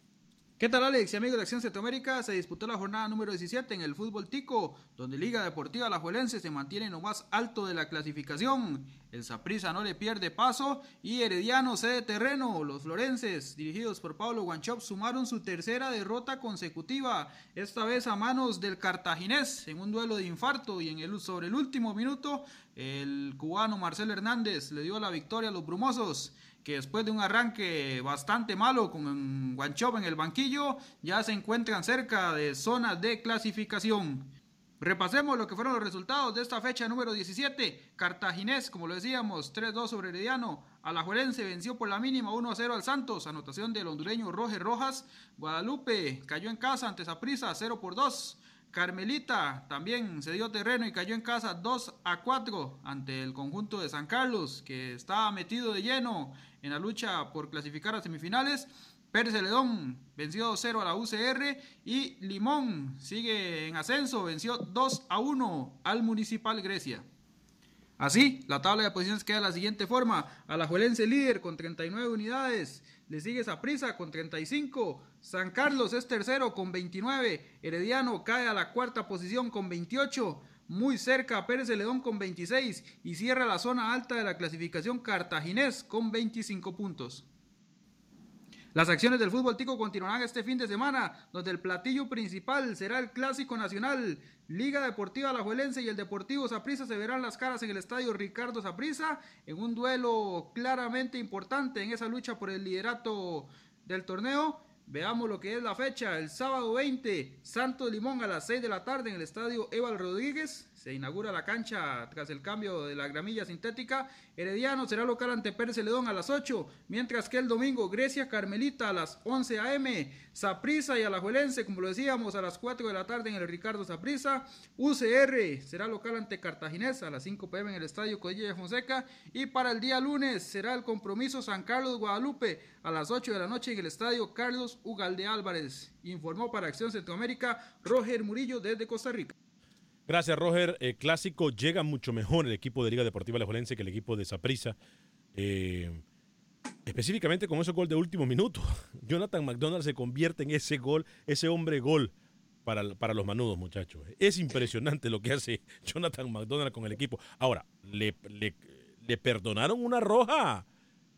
¿Qué tal Alex y amigos de Acción Centroamérica? Se disputó la jornada número 17 en el fútbol tico, donde Liga Deportiva Alajuelense se mantiene en lo más alto de la clasificación. El Saprissa no le pierde paso y Herediano cede terreno. Los florenses, dirigidos por Pablo Guanchop, sumaron su tercera derrota consecutiva, esta vez a manos del cartaginés en un duelo de infarto y en el, sobre el último minuto el cubano Marcelo Hernández le dio la victoria a los brumosos que después de un arranque bastante malo con Guanchop en el banquillo, ya se encuentran cerca de zonas de clasificación. Repasemos lo que fueron los resultados de esta fecha número 17. Cartaginés, como lo decíamos, 3-2 sobre Herediano. Alajuelense venció por la mínima 1-0 al Santos, anotación del hondureño Roger Rojas. Guadalupe cayó en casa ante Saprissa 0 por 2. Carmelita también se dio terreno y cayó en casa 2 a 4 ante el conjunto de San Carlos, que estaba metido de lleno en la lucha por clasificar a semifinales. Pérez Celedón venció 2-0 a la UCR y Limón sigue en ascenso, venció 2 a 1 al Municipal Grecia. Así, la tabla de posiciones queda de la siguiente forma. Alajuelense líder con 39 unidades. Le sigue Saprissa con 35. San Carlos es tercero con 29. Herediano cae a la cuarta posición con 28. Muy cerca Pérez Celedón con 26. Y cierra la zona alta de la clasificación Cartaginés con 25 puntos. Las acciones del fútbol tico continuarán este fin de semana, donde el platillo principal será el Clásico Nacional. Liga Deportiva Alajuelense y el Deportivo Saprissa se verán las caras en el estadio Ricardo Saprissa en un duelo claramente importante en esa lucha por el liderato del torneo. Veamos lo que es la fecha. El sábado 20, Santos Limón a las 6 de la tarde en el estadio Eval Rodríguez. Se inaugura la cancha tras el cambio de la gramilla sintética. Herediano será local ante Pérez Celedón a las 8, mientras que el domingo Grecia Carmelita a las 11 a.m. Saprisa y Alajuelense, como lo decíamos, a las 4 de la tarde en el Ricardo Saprisa. UCR será local ante Cartaginés a las 5 p.m. en el Estadio Codilla de Fonseca. Y para el día lunes será el compromiso San Carlos Guadalupe a las 8 de la noche en el Estadio Carlos Ugalde Álvarez. Informó para Acción Centroamérica Roger Murillo desde Costa Rica. Gracias, Roger. El clásico llega mucho mejor el equipo de Liga Deportiva Alajuelense que el equipo de Saprissa. Eh, específicamente con ese gol de último minuto. Jonathan McDonald se convierte en ese gol, ese hombre gol para, para los manudos, muchachos. Es impresionante lo que hace Jonathan McDonald con el equipo. Ahora, le, le, perdonaron una roja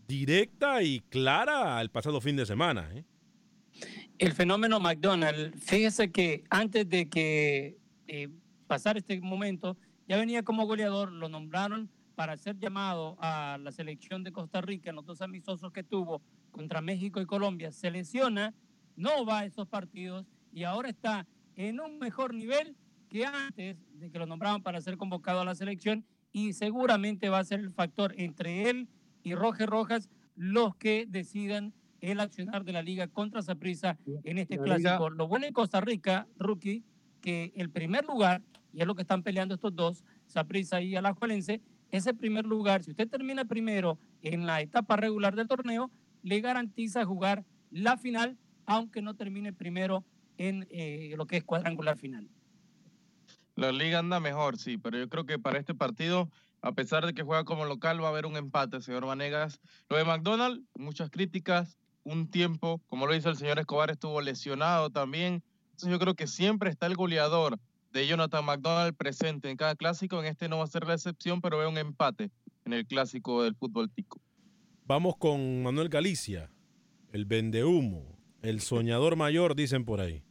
directa y clara el pasado fin de semana. ¿eh? El fenómeno McDonald, fíjese que antes de que eh, pasar este momento, ya venía como goleador, lo nombraron para ser llamado a la selección de Costa Rica en los dos amistosos que tuvo contra México y Colombia. Se lesiona, no va a esos partidos y ahora está en un mejor nivel que antes de que lo nombraban para ser convocado a la selección y seguramente va a ser el factor entre él y Roger Rojas los que decidan el accionar de la liga contra Saprissa en este La clásico. liga- Lo bueno en Costa Rica, rookie, que el primer lugar, y es lo que están peleando estos dos, Saprissa y Alajuelense, ese primer lugar, si usted termina primero en la etapa regular del torneo, le garantiza jugar la final, aunque no termine primero en eh, lo que es cuadrangular final. La liga anda mejor, sí, pero yo creo que para este partido, a pesar de que juega como local, va a haber un empate, señor Vanegas. Lo de McDonald, muchas críticas, un tiempo, como lo dice el señor Escobar, estuvo lesionado también. Entonces yo creo que siempre está el goleador de Jonathan McDonald presente en cada clásico. En este no va a ser la excepción, pero veo un empate en el clásico del fútbol tico. Vamos con Manuel Galicia, el vendehumo, el soñador mayor, dicen por ahí.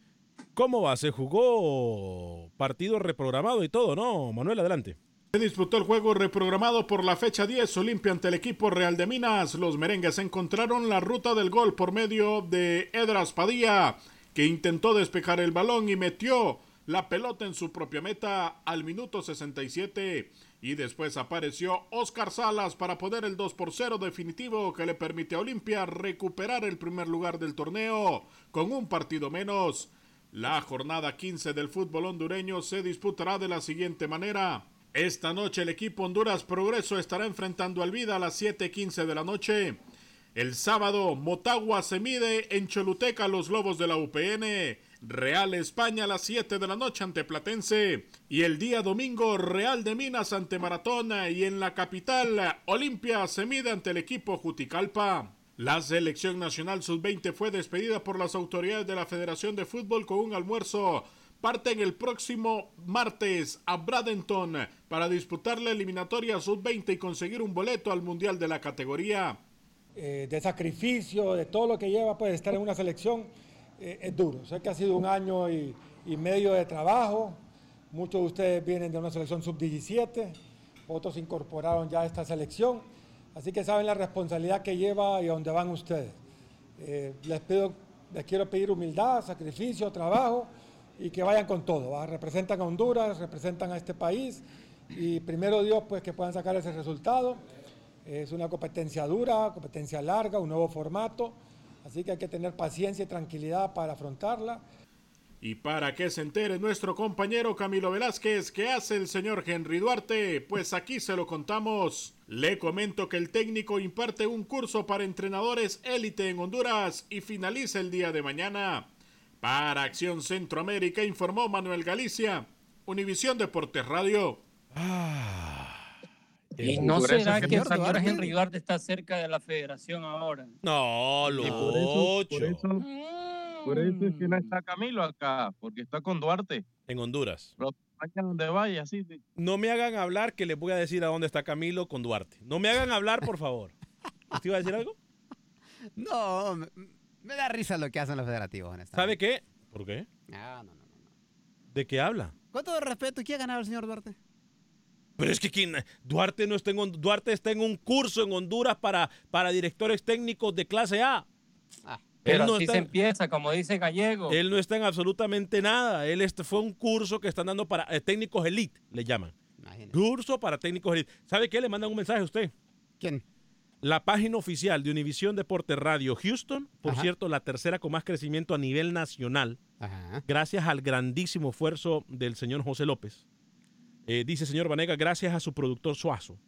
¿Cómo va? Se jugó partido reprogramado y todo, ¿no? Manuel, adelante. Se disputó el juego reprogramado por la fecha 10 Olimpia ante el equipo Real de Minas. Los merengues encontraron la ruta del gol por medio de Edras Padilla, que intentó despejar el balón y metió la pelota en su propia meta al minuto 67. Y después apareció Oscar Salas para poner el 2 por 0 definitivo que le permite a Olimpia recuperar el primer lugar del torneo con un partido menos. La jornada 15 del fútbol hondureño se disputará de la siguiente manera. Esta noche el equipo Honduras Progreso estará enfrentando al Vida a las 7:15 de la noche. El sábado, Motagua se mide en Choluteca los Lobos de la UPN. Real España a las 7 de la noche ante Platense. Y el día domingo, Real de Minas ante Maratona. Y en la capital, Olimpia se mide ante el equipo Juticalpa. La selección nacional sub-20 fue despedida por las autoridades de la Federación de Fútbol con un almuerzo. Parten el próximo martes a Bradenton para disputar la eliminatoria sub-20 y conseguir un boleto al Mundial de la categoría. eh, de sacrificio, de todo lo que lleva pues estar en una selección, eh, es duro. Sé que ha sido un año y, medio de trabajo. Muchos de ustedes vienen de una selección sub-17, otros se incorporaron ya a esta selección. Así que saben la responsabilidad que lleva y a dónde van ustedes. Eh, les, pido, les quiero pedir humildad, sacrificio, trabajo y que vayan con todo. Representan a Honduras, representan a este país y primero Dios pues que puedan sacar ese resultado. Es una competencia dura, competencia larga, un nuevo formato, así que hay que tener paciencia y tranquilidad para afrontarla. Y para que se entere nuestro compañero Camilo Velázquez, ¿qué hace el señor Henry Duarte? Pues aquí se lo contamos. Le comento que el técnico imparte un curso para entrenadores élite en Honduras y finaliza el día de mañana. Para Acción Centroamérica informó Manuel Galicia, Univisión Deportes Radio. ¿Y no Por será que el Henry señor Duarte- Henry Duarte está cerca de la federación ahora? No, lo por eso- por ocho. eso- Por eso es que no está Camilo acá, porque está con Duarte. En Honduras. Donde vaya, sí. No me hagan hablar que les voy a decir a dónde está Camilo con Duarte. No me hagan hablar, por favor. ¿Usted iba a decir algo? No, me- Me da risa lo que hacen los federativos, honestamente. ¿Sabe qué? ¿Por qué? No, no, no. ¿De qué habla? ¿Cuánto de respeto? ¿Quién ha ganado el señor Duarte? Pero es que ¿quién? Duarte no está en Duarte está en un curso en Honduras para, para directores técnicos de clase A. Pero no así está se empieza, como dice Gallego. Él no está en absolutamente nada. Él este fue un curso que están dando para eh, técnicos elite, le llaman. Curso para técnicos elite. ¿Sabe qué? Le mandan un mensaje a usted. ¿Quién? La página oficial de Univisión Deporte Radio Houston, por Ajá. cierto, la tercera con más crecimiento a nivel nacional, gracias al grandísimo esfuerzo del señor José López. Eh, dice señor Vanega, gracias a su productor Suazo,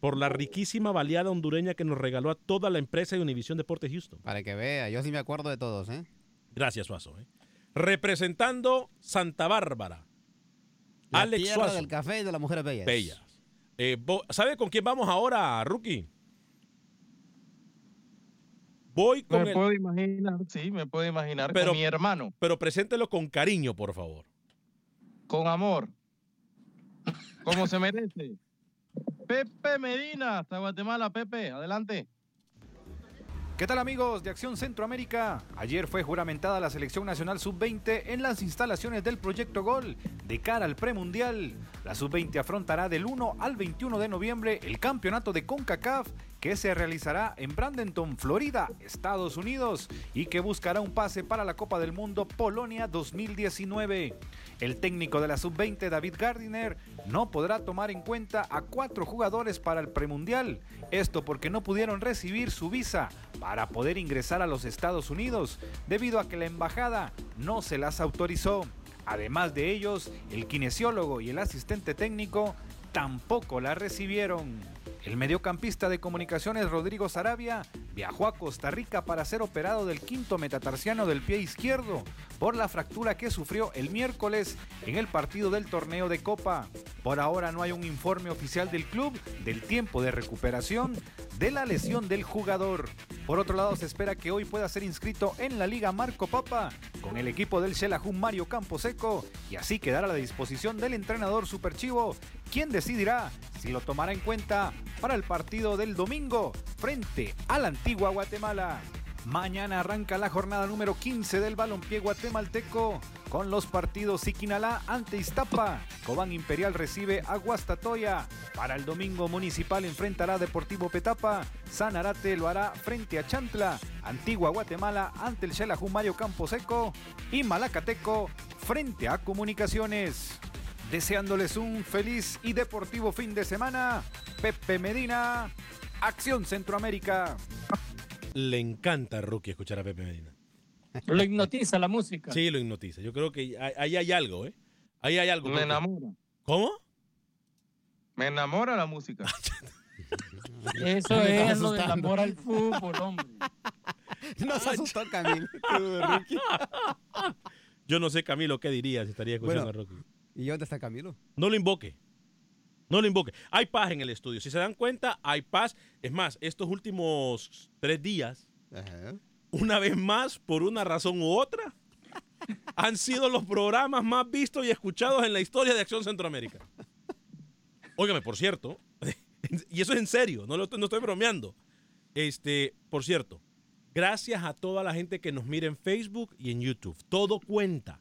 por la riquísima baleada hondureña que nos regaló a toda la empresa de Univisión Deporte Houston. Para que vea, yo sí me acuerdo de todos, ¿eh? Gracias, Suazo. eh. Representando Santa Bárbara, La Alex tierra Suazo. del café y de las mujeres bellas. Bellas. Eh, ¿Sabe con quién vamos ahora, Rookie? Voy con Me el- puedo imaginar, sí, me puedo imaginar Pero- con mi hermano, Pero preséntelo con cariño, por favor. con amor, como se merece. Pepe Medina, hasta Guatemala, Pepe, adelante. ¿Qué tal amigos de Acción Centroamérica? Ayer fue juramentada la Selección Nacional Sub-20 en las instalaciones del Proyecto Gol de cara al premundial. La Sub-20 afrontará del 1 al 21 de noviembre el campeonato de CONCACAF que se realizará en Bradenton, Florida, Estados Unidos y que buscará un pase para la Copa del Mundo Polonia 2019. El técnico de la Sub-20, David Gardiner, no podrá tomar en cuenta a cuatro jugadores para el premundial. Esto porque no pudieron recibir su visa para poder ingresar a los Estados Unidos, debido a que la embajada no se las autorizó. Además de ellos, el kinesiólogo y el asistente técnico tampoco la recibieron. El mediocampista de comunicaciones Rodrigo Sarabia viajó a Costa Rica para ser operado del quinto metatarsiano del pie izquierdo por la fractura que sufrió el miércoles en el partido del torneo de Copa. Por ahora no hay un informe oficial del club del tiempo de recuperación de la lesión del jugador. Por otro lado, se espera que hoy pueda ser inscrito en la Liga Marco Papa con el equipo del Xelajú Mario Camposeco y así quedará a la disposición del entrenador Superchivo, quien decidirá si lo tomará en cuenta para el partido del domingo frente a la antigua Guatemala. Mañana arranca la jornada número 15 del balompié guatemalteco con los partidos Siquinalá ante Iztapa. Cobán Imperial recibe a Guastatoya. Para el domingo Municipal enfrentará Deportivo Petapa. Sanarate lo hará frente a Chantla. Antigua Guatemala ante el Xelajú Mario Camposeco. Y Malacateco frente a Comunicaciones. Deseándoles un feliz y deportivo fin de semana. Pepe Medina, Acción Centroamérica. Le encanta a Rookie escuchar a Pepe Medina. Lo hipnotiza la música. Sí, lo hipnotiza. Yo creo que ahí- hay algo, ¿eh? Ahí hay algo. Me enamora. ¿Cómo? Me enamora la música. Eso es lo del amor al fútbol, hombre. No se asustó Camilo. Yo no sé, Camilo, qué diría si estaría escuchando Bueno. a Rookie. ¿Y dónde está Camilo? No lo invoque. No lo invoque. Hay paz en el estudio. Si se dan cuenta, hay paz. Es más, estos últimos tres días, una vez más, por una razón u otra, han sido los programas más vistos y escuchados en la historia de Acción Centroamérica. Óigame, por cierto, y eso es en serio, no, lo estoy, no estoy bromeando. Este, por cierto, gracias a toda la gente que nos mira en Facebook y en YouTube. Todo cuenta.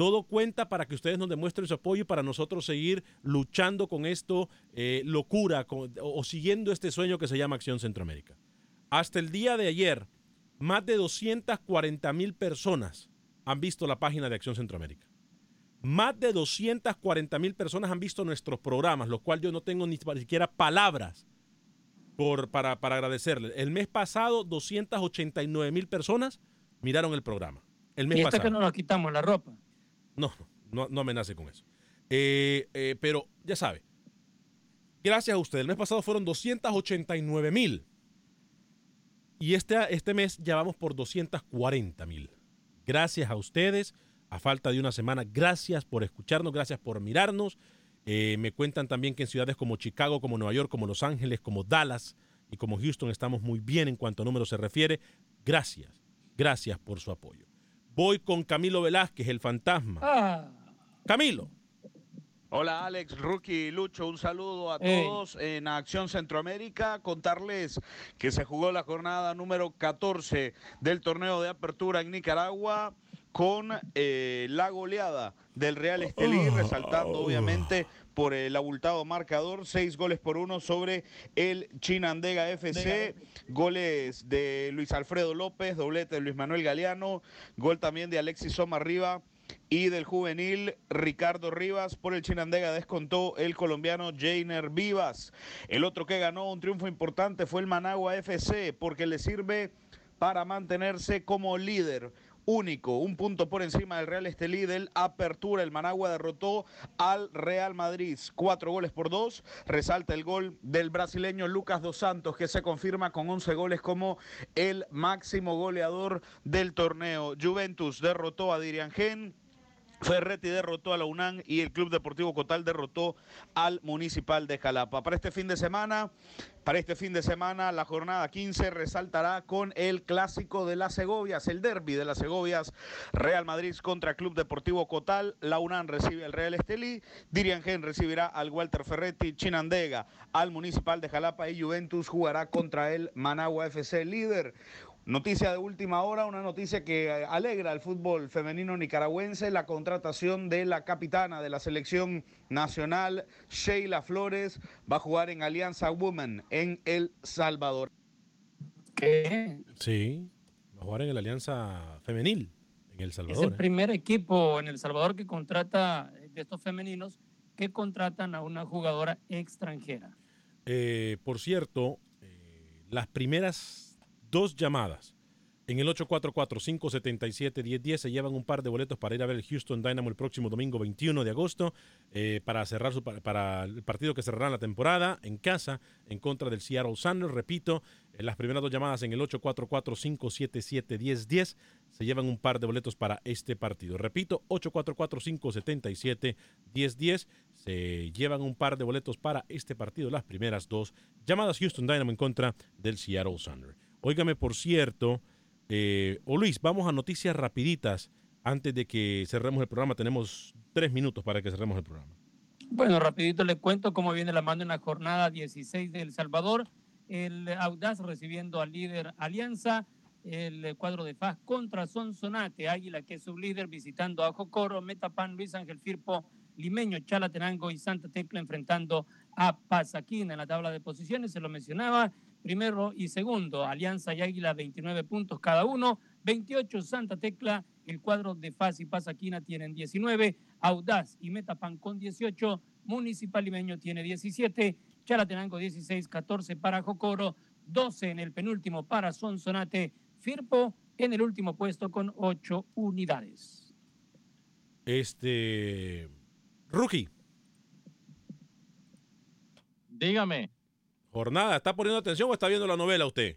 Todo cuenta para que ustedes nos demuestren su apoyo y para nosotros seguir luchando con esto, eh, locura, con- o, o siguiendo este sueño que se llama Acción Centroamérica. Hasta el día de ayer, más de 240 mil personas han visto la página de Acción Centroamérica. Más de 240 mil personas han visto nuestros programas, lo cual yo no tengo ni siquiera palabras por, para, para agradecerles. El mes pasado, 289 mil personas miraron el programa. El mes Y esto pasado. que no nos quitamos la ropa. No, no, no amenace con eso. Eh, eh, pero ya sabe, gracias a usted, el mes pasado fueron 289 mil. Y este, este mes ya vamos por 240 mil. Gracias a ustedes, a falta de una semana, gracias por escucharnos, gracias por mirarnos. Eh, me cuentan también que en ciudades como Chicago, como Nueva York, como Los Ángeles, como Dallas y como Houston estamos muy bien en cuanto a números se refiere. Gracias, gracias por su apoyo. Voy con Camilo Velázquez, el fantasma. Ah, Camilo, Hola Alex, Rookie, Lucho, un saludo a Hey. todos en Acción Centroamérica. Contarles que se jugó la jornada número 14 del torneo de apertura en Nicaragua con eh, la goleada del Real Estelí, resaltando obviamente por el abultado marcador, seis goles por uno sobre el Chinandega FC, goles de Luis Alfredo López, doblete de Luis Manuel Galeano, gol también de Alexis Soma Arriba y del juvenil Ricardo Rivas. Por el Chinandega descontó el colombiano Jainer Vivas. El otro que ganó un triunfo importante fue el Managua FC porque le sirve para mantenerse como líder único, un punto por encima del Real Estelí del Apertura. El Managua derrotó al Real Madrid, cuatro goles por dos. Resalta el gol del brasileño Lucas Dos Santos, que se confirma con 11 goles como el máximo goleador del torneo. Juventus derrotó a Dirian Gen. Ferretti derrotó a la UNAM y el Club Deportivo Cotal derrotó al Municipal de Jalapa. Para este fin de semana, para este fin de semana, la jornada 15 resaltará con el clásico de las Segovias, el derby de las Segovias, Real Madrid contra Club Deportivo Cotal, la UNAM recibe al Real Estelí, Dirian Gen recibirá al Walter Ferretti, Chinandega al Municipal de Jalapa y Juventus jugará contra el Managua FC líder. Noticia de última hora, una noticia que eh, alegra al fútbol femenino nicaragüense, la contratación de la capitana de la selección nacional, Sheila Flores, va a jugar en Alianza Women en El Salvador. ¿Qué? Sí, va a jugar en la Alianza Femenil en El Es Salvador. el ¿eh? primer equipo en El Salvador que contrata eh, de estos femeninos que contratan a una jugadora extranjera. Eh, por cierto, eh, las primeras dos llamadas en el 844-577-1010 se llevan un par de boletos para ir a ver el Houston Dynamo el próximo domingo 21 de agosto eh, para cerrar su, para, el partido que cerrará la temporada en casa en contra del Seattle Sanders. Repito, las primeras dos llamadas en el 844-577-1010 se llevan un par de boletos para este partido. Repito, 844-577-1010 se llevan un par de boletos para este partido. Las primeras dos llamadas Houston Dynamo en contra del Seattle Sanders. Óigame, por cierto, eh, o Luis, vamos a noticias rapiditas antes de que cerremos el programa. Tenemos tres minutos para que cerremos el programa. Bueno, rapidito les cuento cómo viene la mano en la jornada 16 de El Salvador. El Audaz recibiendo al líder Alianza. El cuadro de FAS contra Sonsonate. Águila, que es su líder, visitando a Jocoro. Metapan, Luis Ángel Firpo, Limeño, Chalatenango y Santa Tecla enfrentando a Pasaquina en la tabla de posiciones. Se lo mencionaba. Primero y segundo, Alianza y Águila, 29 puntos cada uno. 28 Santa Tecla. El cuadro de FAS y Pasaquina tienen 19. Audaz y Metapan con 18. Municipal Limeño tiene 17. Chalatenango 16, 14 para Jocoro, 12 en el penúltimo para Sonsonate. Firpo en el último puesto con 8 unidades. Este. Rookie. Dígame. Jornada, ¿está poniendo atención o está viendo la novela usted?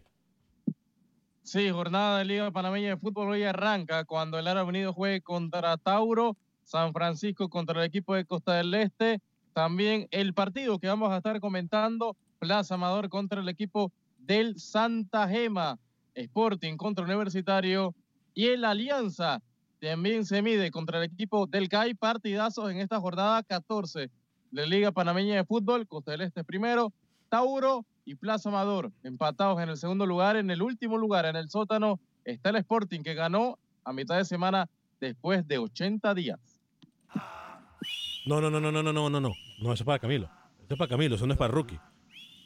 Sí, jornada de Liga Panameña de Fútbol hoy arranca cuando el Árabe Unido juegue contra Tauro, San Francisco contra el equipo de Costa del Este. También el partido que vamos a estar comentando, Plaza Amador contra el equipo del Santa Gema, Sporting contra Universitario y el Alianza también se mide contra el equipo del CAI. Partidazos en esta jornada 14 de Liga Panameña de Fútbol. Costa del Este primero, Tauro y Plaza Amador empatados en el segundo lugar. En el último lugar, en el sótano, está el Sporting que ganó a mitad de semana después de 80 días. No, no, no, no, no, no, no, no, no. No, eso es para Camilo. Eso es para Camilo, eso no es para Rookie.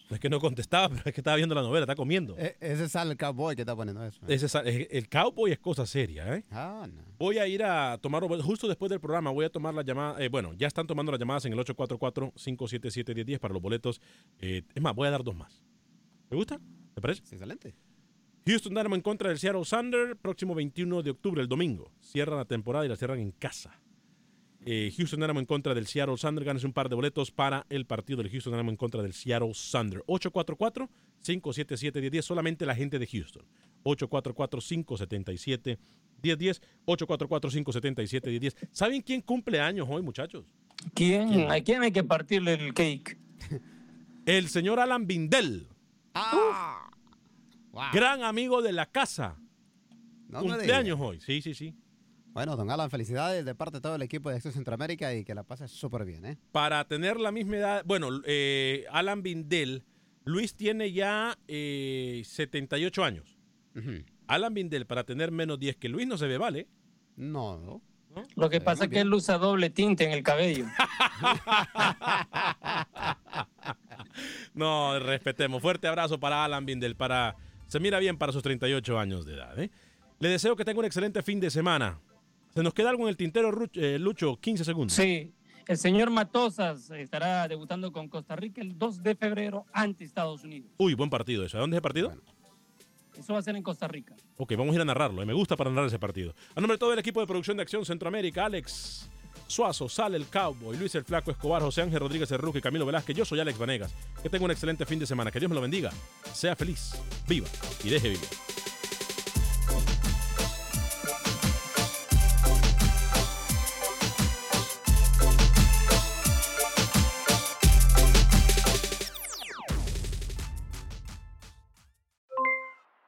No es que no contestaba, pero es que estaba viendo la novela, está comiendo. E- ese sale el cowboy que está poniendo eso. Ese es- es- el cowboy es cosa seria, ¿eh? Ah, no. Voy a ir a tomar, justo después del programa, voy a tomar la llamada. eh, bueno, ya están tomando las llamadas en el 844-577-1010 para los boletos. Eh, es más, voy a dar dos más. ¿Te gusta? ¿Te parece? excelente. Houston Dynamo en contra del Seattle Thunder, próximo 21 de octubre, el domingo. Cierran la temporada y la cierran en casa. Eh, Houston Dynamo en contra del Seattle Thunder. Ganes un par de boletos para el partido del Houston Dynamo en contra del Seattle Thunder. 844-577-1010. Solamente la gente de Houston. 844-577-1010. 844-577-1010. ¿Saben quién cumple años hoy, muchachos? ¿Quién? ¿A quién hay que partirle el cake? El señor Alan Bindel. Gran amigo de la casa. No Cumpleaños hoy. Sí, sí, sí. Bueno, don Alan, felicidades de parte de todo el equipo de Acción Centroamérica y que la pases súper bien, ¿eh? Para tener la misma edad, bueno, eh, Alan Bindel, Luis tiene ya eh, 78 años. Alan Bindel, para tener menos 10 que Luis, no se ve, ¿vale? No, no. Lo que pasa es que él usa doble tinte en el cabello. No, respetemos. Fuerte abrazo para Alan Bindel. Para... Se mira bien para sus 38 años de edad. ¿eh? Le deseo que tenga un excelente fin de semana. ¿Se nos queda algo en el tintero, eh, Lucho? 15 segundos. Sí, el señor Matosas estará debutando con Costa Rica el 2 de febrero ante Estados Unidos. Uy, buen partido eso. ¿A dónde es el partido? Eso va a ser en Costa Rica. Ok, vamos a ir a narrarlo. eh. Me gusta para narrar ese partido. A nombre de todo el equipo de producción de Acción Centroamérica, Alex Suazo, Sale el Cowboy, Luis el Flaco Escobar, José Ángel Rodríguez el Ruque, Camilo Velázquez. Yo soy Alex Vanegas. Que tenga un excelente fin de semana. Que Dios me lo bendiga. Sea feliz, viva y deje vivir.